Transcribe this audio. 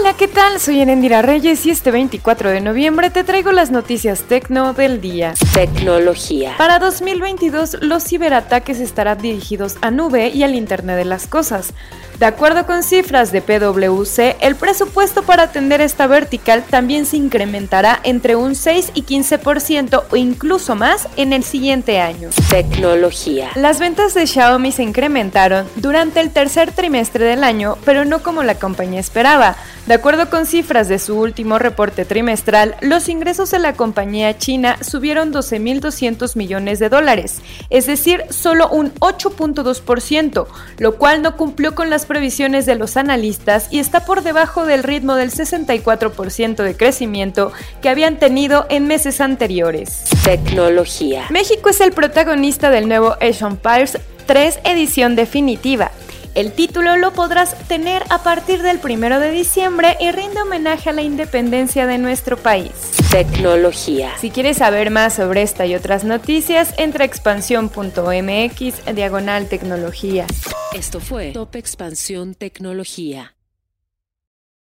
Hola, ¿qué tal? Soy Erendira Reyes y este 24 de noviembre te traigo las noticias tecno del día. Tecnología. Para 2022, los ciberataques estarán dirigidos a nube y al Internet de las Cosas. De acuerdo con cifras de PwC, el presupuesto para atender esta vertical también se incrementará entre un 6 y 15% o incluso más en el siguiente año. Tecnología. Las ventas de Xiaomi se incrementaron durante el tercer trimestre del año, pero no como la compañía esperaba. De acuerdo con cifras de su último reporte trimestral, los ingresos de la compañía china subieron 12.200 millones de dólares, es decir, solo un 8.2%, lo cual no cumplió con las previsiones de los analistas y está por debajo del ritmo del 64% de crecimiento que habían tenido en meses anteriores. Tecnología. México es el protagonista del nuevo Age Empires 3 edición definitiva. El título lo podrás tener a partir del 1 de diciembre y rinde homenaje a la independencia de nuestro país. Tecnología. Si quieres saber más sobre esta y otras noticias, entra a expansión.mx diagonal tecnología. Esto fue Top Expansión Tecnología.